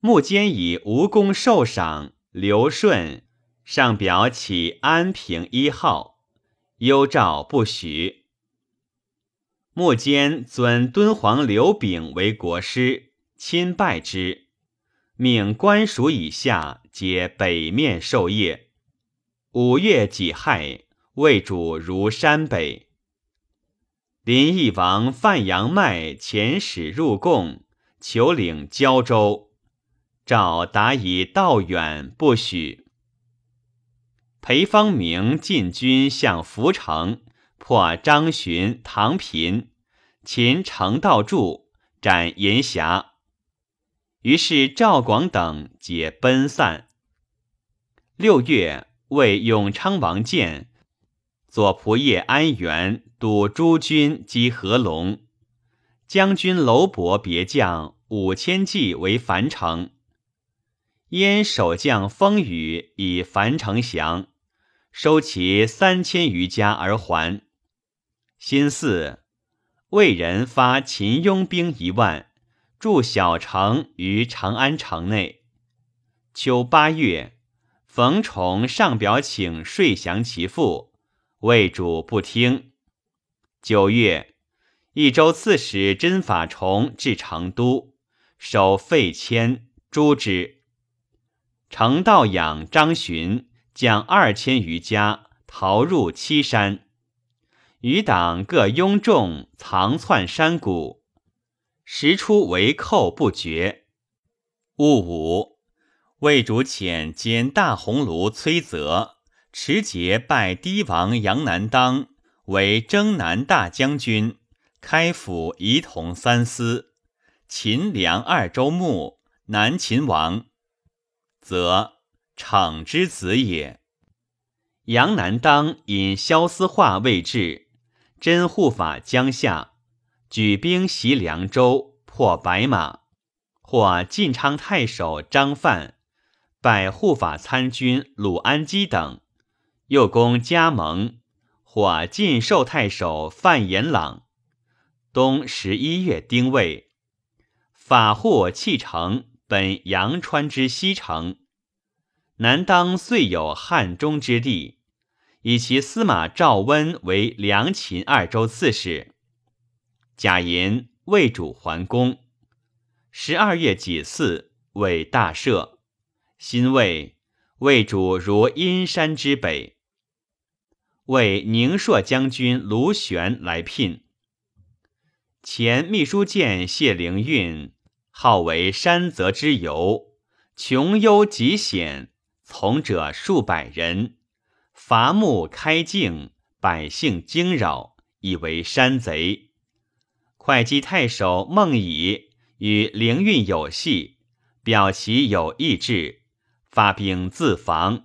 穆坚以无功受赏，刘顺上表起安平一号，幽诏不许。穆坚尊敦煌刘炳为国师，亲拜之。命官署以下皆北面受业。五月己亥，魏主如山北。林邑王范阳迈遣使入贡，求领胶州，诏答以道远，不许。裴方明进军向涪城，破张巡、唐平，擒程道柱，斩银霞。于是赵广等皆奔散。六月，为永昌王建左仆射安元督诸军击合龙，将军楼伯别将五千骑为樊城。燕守将风雨以樊城降，收其三千余家而还。辛巳，魏人发秦拥兵一万。筑小城于长安城内。秋八月，冯崇上表请税降其父，魏主不听。九月，益州刺史真法崇至成都，守废迁，诛之。程道养、张巡将二千余家逃入七山，余党各拥众藏窜山谷。时出为寇不绝。戊午，魏主遣兼大鸿胪崔泽持节拜堤王杨南当为征南大将军，开府仪同三司，秦梁二州牧，南秦王，则逞之子也。杨南当引萧思化未至，真护法江夏。举兵袭凉州，破白马，获晋昌太守张范，拜护法参军鲁安基等，又攻加盟，获晋寿太守范延朗。冬十一月丁未，法护弃城，本阳川之西城。南当遂有汉中之地，以其司马赵温为梁秦二州刺史。贾寅魏主桓公，十二月己巳，为大赦。新魏，魏主如阴山之北。为宁朔将军卢玄来聘。前秘书监谢灵运，号为山泽之游，穷幽极险。从者数百人，伐木开境，百姓惊扰，以为山贼。会稽太守孟乙与灵运有隙，表其有意志，发兵自防。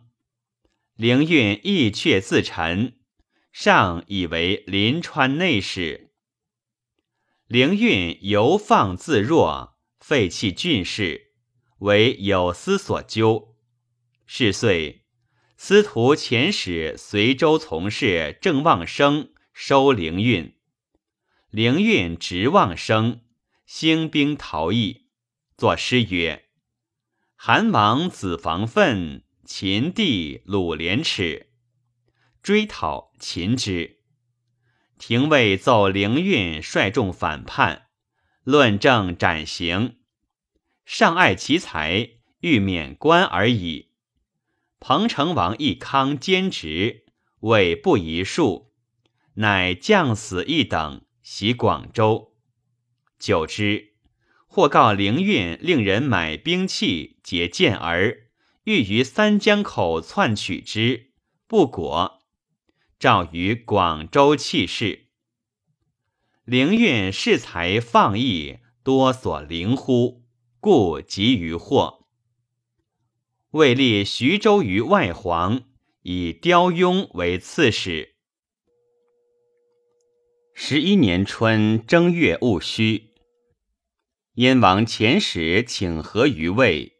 灵运亦却自陈，上以为临川内史。灵运犹放自若，废弃郡事，为有司所究。是岁，司徒遣使随州从事郑望生收灵运，灵运直望生，兴兵逃逸，作诗曰：“韩王子房奋，秦帝鲁连耻。”追讨秦之。廷尉奏灵运率众反叛，论证斩刑，上爱其才，欲免官而已。彭城王义康兼职，为不宜数，乃将死一等，袭广州。久之，或告灵运令人买兵器，结剑儿，欲于三江口窜取之，不果。诏于广州弃市。灵运恃才放逸，多所灵乎，故急于祸。位立徐州于外黄，以刁雍为刺史。十一年春正月戊戌，燕王遣使请和于魏，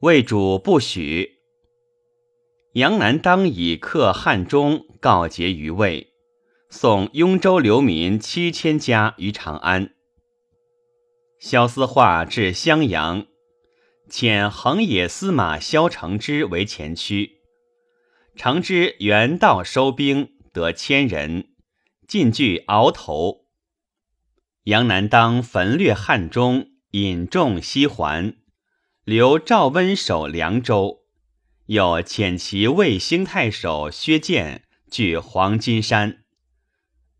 魏主不许。杨南当以克汉中告捷于魏，送雍州流民七千家于长安。萧思化至襄阳。遣横野司马萧承之为前驱，承之原道收兵得千人，进据鳌头。杨南当焚掠汉中，引众西还，留赵温守凉州。又遣其魏兴太守薛建据黄金山。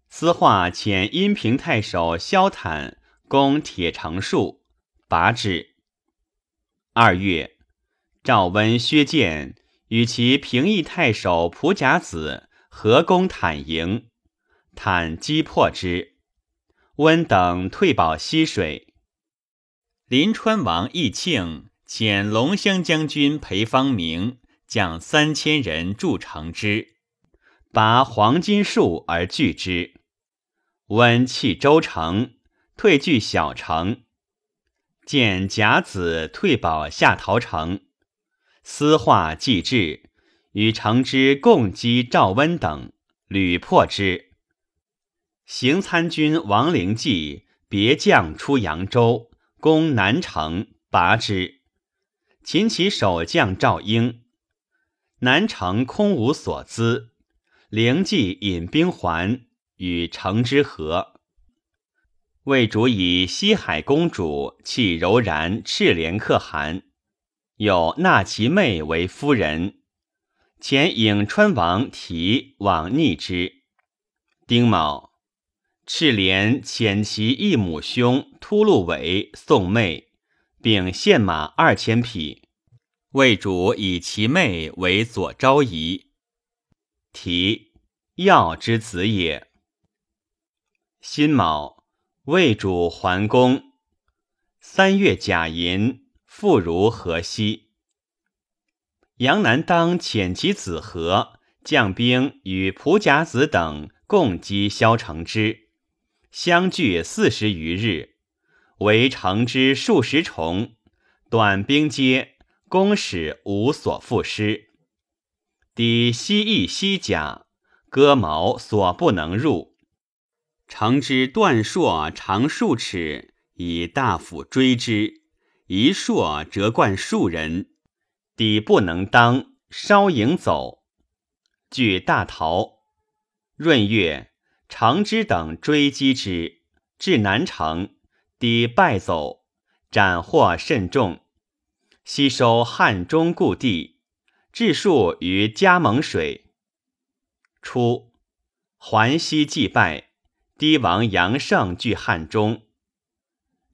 司化遣阴平太守萧坦攻铁城戍，拔之。二月，赵温、薛建与其平邑太守蒲甲子合攻坦营，坦击破之。温等退保溪水。临川王义庆遣龙骧将军裴方明将三千人筑城之，拔黄金树而拒之。温弃州城，退据小城。见甲子退保下陶城，私化既至，与城之共击赵温等，屡破之。行参军王灵济别将出扬州，攻南城，拔之。擒其守将赵婴，南城空无所资，灵济引兵还，与城之合。魏主以西海公主弃柔然赤莲可汗，有纳其妹为夫人，遣颍川王提往逆之。丁卯，赤莲遣其义母兄突鹿伟送妹，并献马二千匹。魏主以其妹为左昭仪，提耀之子也。辛卯。魏主桓公，三月甲寅，复如河西。杨南当遣其子和将兵与蒲甲子等共击萧承之，相距四十余日，围城之数十重，短兵皆攻使无所复失。抵西翼西甲，戈矛所不能入。城之断硕长数尺，以大斧追之，一硕折贯数人，敌不能当，稍迎走。据大逃，闰月，常之等追击之，至南城，敌败走，斩获甚众。吸收汉中故地，治数于加盟水。初，环西祭拜，堤王杨胜据汉中，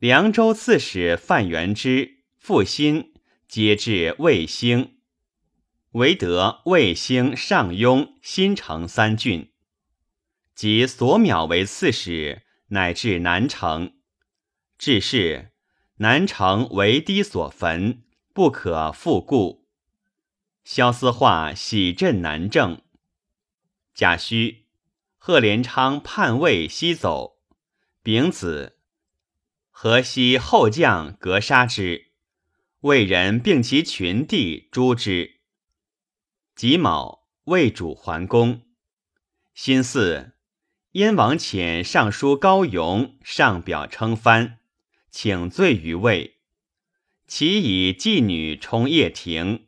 凉州刺史范元之、傅新皆至卫兴。唯得卫兴、上庸、新城三郡，及所邈为刺史，乃至南城。至是，南城为堤所焚，不可复固。萧思化喜镇南郑。贾诩、贺连昌叛魏西走。丙子，河西后将格杀之，魏人并其群弟诛之。己卯，魏主桓公。辛巳，燕王遣尚书高雍上表称藩，请罪于魏。其以妓女充掖庭，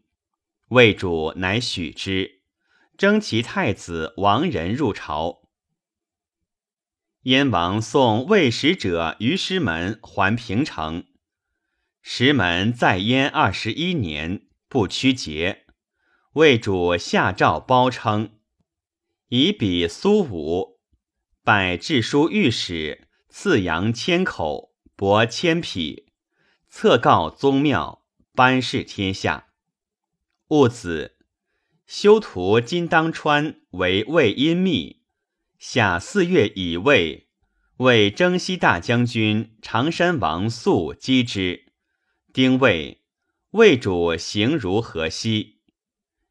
魏主乃许之，征其太子王仁入朝。燕王送魏使者于师门还平城，石门在燕二十一年，不屈节。魏主下诏褒称，以比苏武，拜治书御史，赐羊千口，帛千匹，册告宗庙，颁示天下。戊子，修图金当川为魏阴密，下四月乙未，为征西大将军常山王肃击之。丁未，魏主行如河西。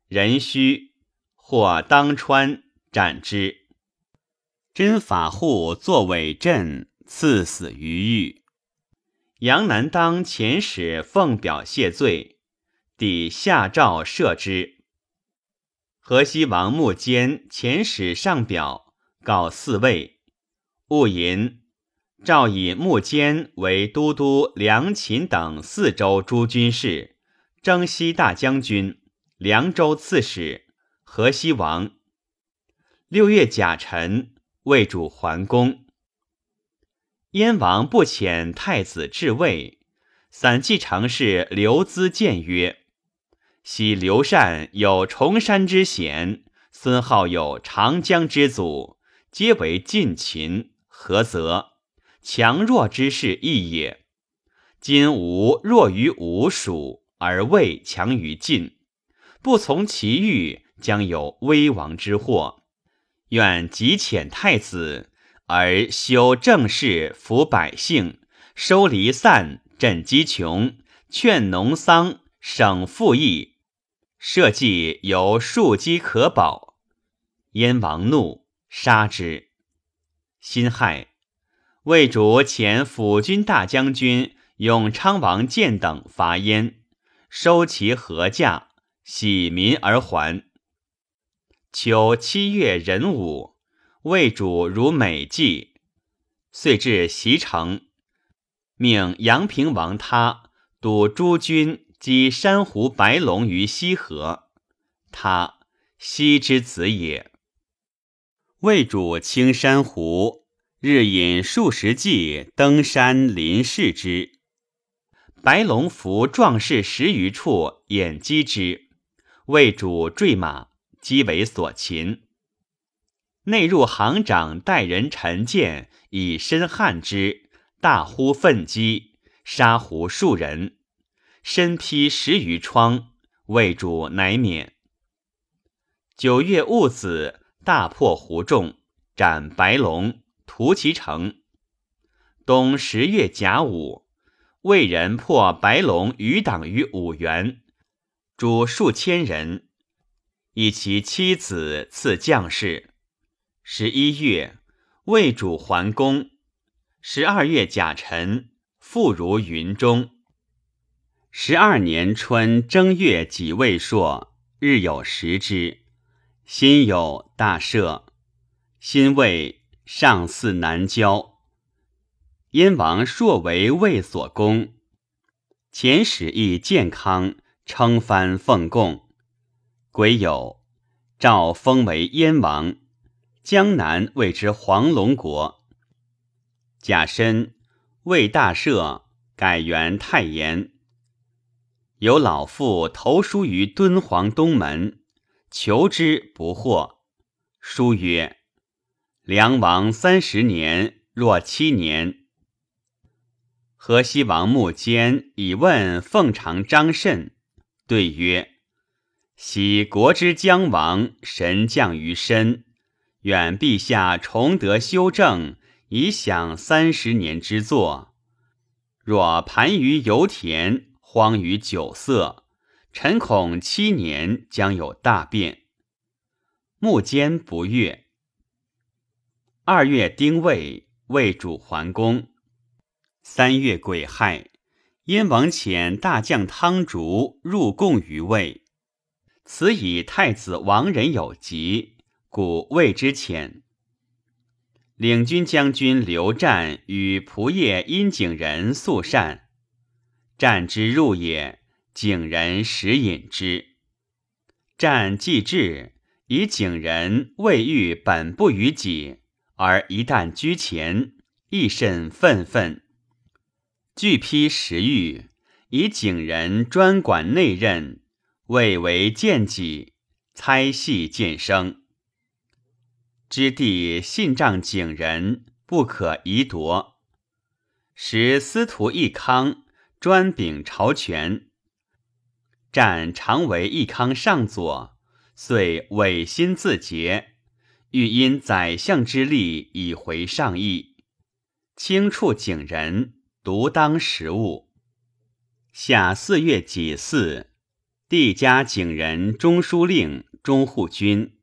壬戌，或当川斩之。真法护作伪镇，赐死于狱。杨南当遣使奉表谢罪，抵下诏赦之。河西王穆坚遣使上表告四位，戊寅，诏以穆坚为都督梁秦等四州诸军事，征西大将军。凉州刺史，河西王。六月甲辰，魏主桓公。燕王不遣太子至魏，散骑常侍刘资谏曰：“昔刘禅有崇山之险，孙皓有长江之阻，皆为近秦，何则？强弱之势异也。今吴弱于吴蜀，而魏强于晋。”不从其欲，将有危亡之祸。愿急遣太子，而修政事，抚百姓，收离散，赈饥穷，劝农桑，省赋役，社稷有庶几可保。燕王怒，杀之。辛亥，魏主遣辅军大将军永昌王建等伐燕，收其禾稼。喜民而还。秋七月壬午，魏主如美祭，遂至袭城，命阳平王他督诸军击珊瑚白龙于西河。他西之子也。魏主青山湖，日饮数十骑登山临视之。白龙伏壮士十余处，掩击之。魏主坠马，击为所擒。内入行长带人陈建，以身撼之，大呼奋击，杀胡数人，身披十余疮。魏主乃免。九月戊子，大破胡众，斩白龙，屠其城。冬十月甲午，魏人破白龙余党于五原。主数千人，以其妻子赐将士。十一月，魏主桓公十二月甲辰，复如云中。十二年春正月己未朔，日有食之。辛酉大赦。辛未，上巳南郊。燕王朔为魏所攻，遣使诣健康，称藩奉贡。癸酉，诏封为燕王，江南谓之黄龙国。甲申，魏大赦，改元太炎。有老妇投书于敦煌东门，求之不获。书曰：“梁王三十年，若七年。”河西王穆坚以问奉常张慎，对曰：“昔国之将亡，神降于身，愿陛下重德修正，以享三十年之作。若盘于油田，荒于酒色，臣恐七年将有大变。”穆坚不悦。二月丁未，魏主桓公。三月癸亥，燕王遣大将汤竹入贡于魏。此以太子王人有疾，故魏之遣。领军将军刘湛与仆射殷景仁素善，战之入也，景人食饮之。战既至，以景人未遇本不于己，而一旦居前，亦甚愤愤。具批时欲，以景人专管内任，未为见己，猜戏渐生。知帝信仗景人，不可移夺。时司徒义康专秉朝权，战常为义康上佐，遂违心自节，欲因宰相之力以回上意，清处景仁。独当时务。夏四月己巳，帝加景仁中书令、中护军，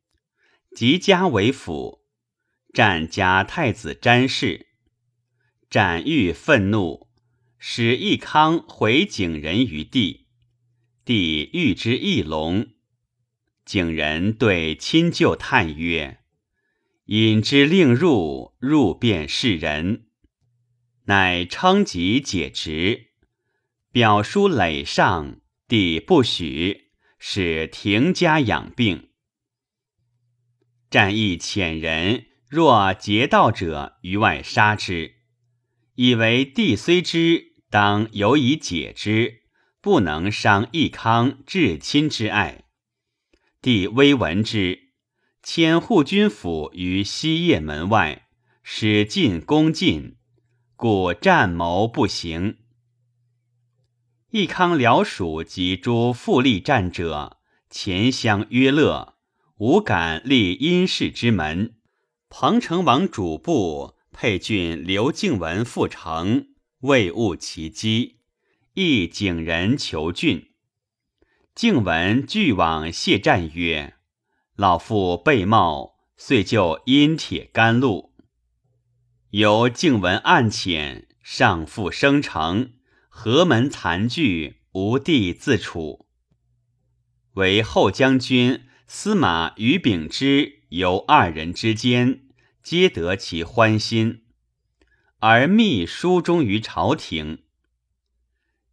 即加为辅。战加太子詹事。战欲愤怒，使义康回景仁于帝。帝欲之义隆。景仁对亲旧叹曰：“引之令入，入便是人。”乃称疾解职，表书累上，帝不许，使停家养病。战役遣人，若劫道者于外杀之，以为帝虽知，当犹以解之，不能伤义康至亲之爱。帝微闻之，迁护军府于西掖门外，使进攻进。故战谋不行。义康辽属及诸复立战者，前相约乐，无敢立阴氏之门。彭城王主簿沛郡刘敬文复城，未悟其机，亦景仁求郡。敬文俱往谢战曰：“老父被冒，遂就阴铁甘露。”由敬文暗遣，上复生城，河门残据，无地自处。为后将军司马于秉之由二人之间，皆得其欢心，而密书忠于朝廷。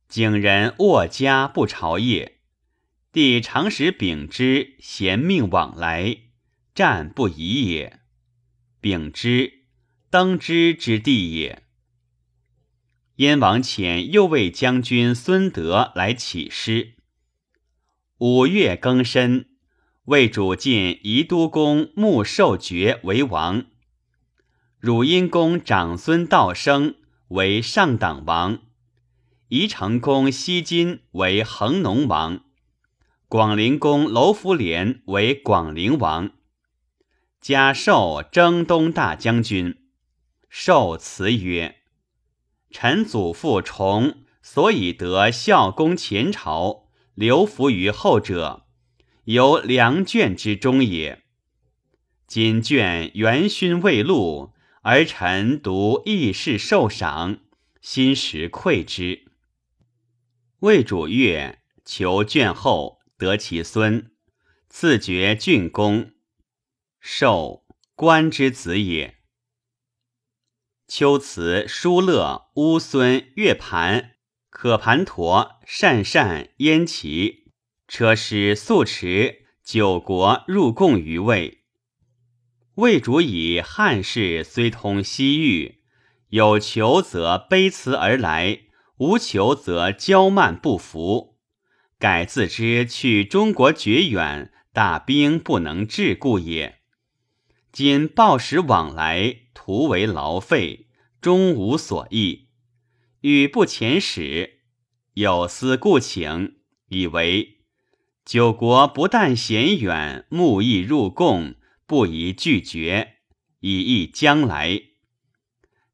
景仁卧家不朝夜，帝常使秉之贤命往来，战不疑也。秉之。登之之地也。燕王遣右卫将军孙德来起师。五月庚申，魏主进宜都公穆寿爵为王，汝阴公长孙道生为上党王，宜成公西金为恒农王，广陵公楼福连为广陵王，加授征东大将军。受辞曰：“臣祖父崇所以得孝公前朝，留服于后者，由良眷之中也。今眷元勋未露，而臣独义事受赏，心实愧之。魏主悦求眷后，得其孙，赐爵郡公，受官之子也。秋辞、叔乐、乌孙、月盘、可盘陀、善善、燕齐，车师素持九国入贡于魏。魏主以汉室虽通西域，有求则卑辞而来，无求则骄慢不服。改自知去中国绝远，大兵不能治故也。今报时往来。徒为劳费，终无所益。欲不遣使，有司故请，以为九国不但嫌远，慕意入贡，不宜拒绝，以益将来。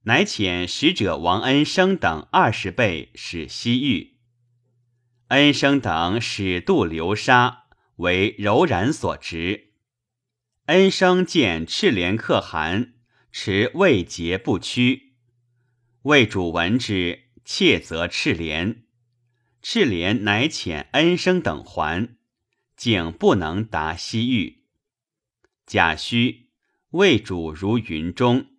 乃遣使者王恩生等二十倍使西域。恩生等使渡流沙，为柔然所执。恩生见赤莲可汗。持未节不屈，魏主闻之，切责赤莲。赤莲乃遣恩生等还，竟不能达西域。甲戌，魏主如云中。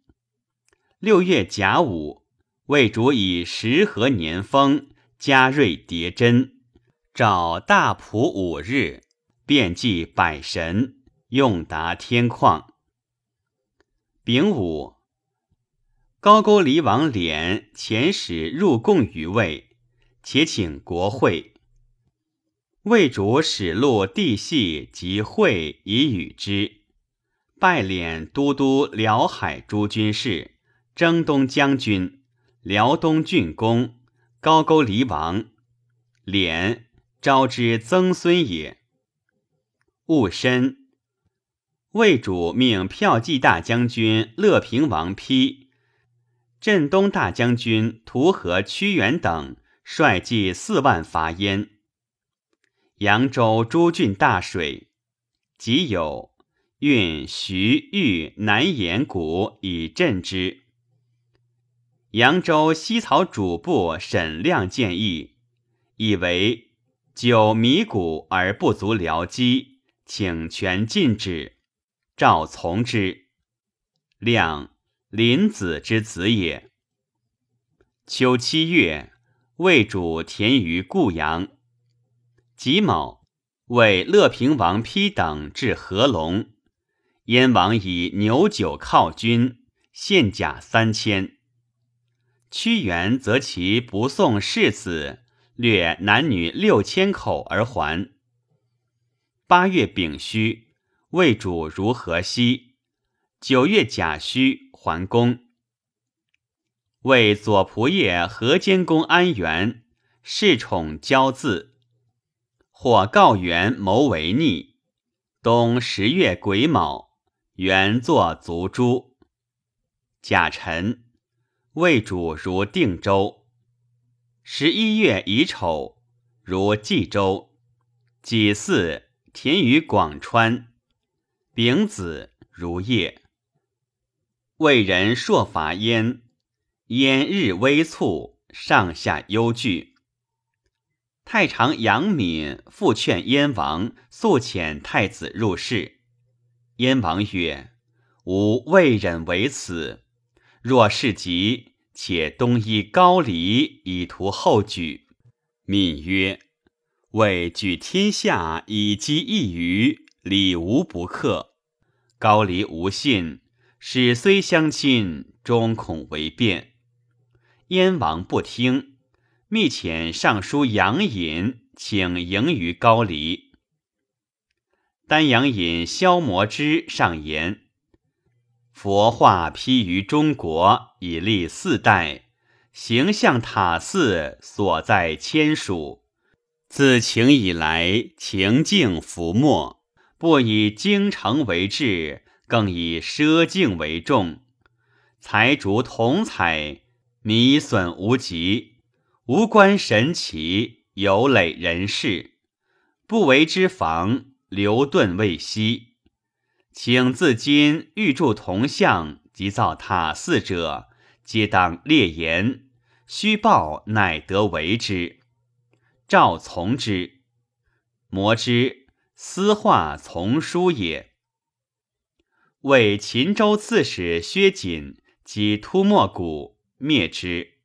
六月甲午，魏主以时和年丰，加瑞叠真，找大普五日，遍祭百神，用达天旷。丙午，高句丽王敛遣使入贡于魏，且请国会。魏主使录地系及会以与之，拜敛都督辽海诸军事、征东将军、辽东郡公、高句丽王。敛召之曾孙也。戊申。魏主命骠骑大将军乐平王丕、镇东大将军图和屈原等率骑四万伐燕。扬州诸郡大水，即有运徐豫南延谷以镇之。扬州西曹主簿沈亮建议，以为久迷谷而不足辽机，请权禁止。赵从之，亮林子之子也。秋七月，魏主田于固阳。己卯，为乐平王丕等至合龙。燕王以牛酒犒军，献甲三千。屈原则其不送世子，掠男女六千口而还。八月丙戌。魏主如河西，九月甲戌还宫。为左仆射河间公安元恃宠骄恣，或告元谋为逆。冬十月癸卯，元作卒诛。甲辰，魏主如定州。十一月乙丑，如冀州。己巳，田于广川。丙子如夜，魏人朔伐燕，燕日危促，上下忧惧。太常杨敏复劝燕王速遣太子入室。燕王曰：“吾未忍为此。若事急，且东依高黎，以图后举。”敏曰：“为举天下，以击一隅。”礼无不克，高黎无信，使虽相亲，终恐为变。燕王不听，密遣尚书杨隐，请迎于高黎。丹阳尹萧摩之上言：佛画披于中国，已历四代，形象塔寺所在千属。自秦以来，情境浮没。不以京城为治，更以奢境为重。财逐同采，弥损无极。无关神奇，有累人事。不为之防，留遁未息。请自今欲铸铜像，及造塔寺者，皆当列言，虚报乃得为之。赵从之，摩之私画从书也。为秦州刺史薛瑾及突没谷，灭之。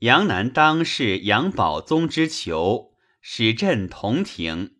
杨南当是杨宝宗之囚，使镇同庭。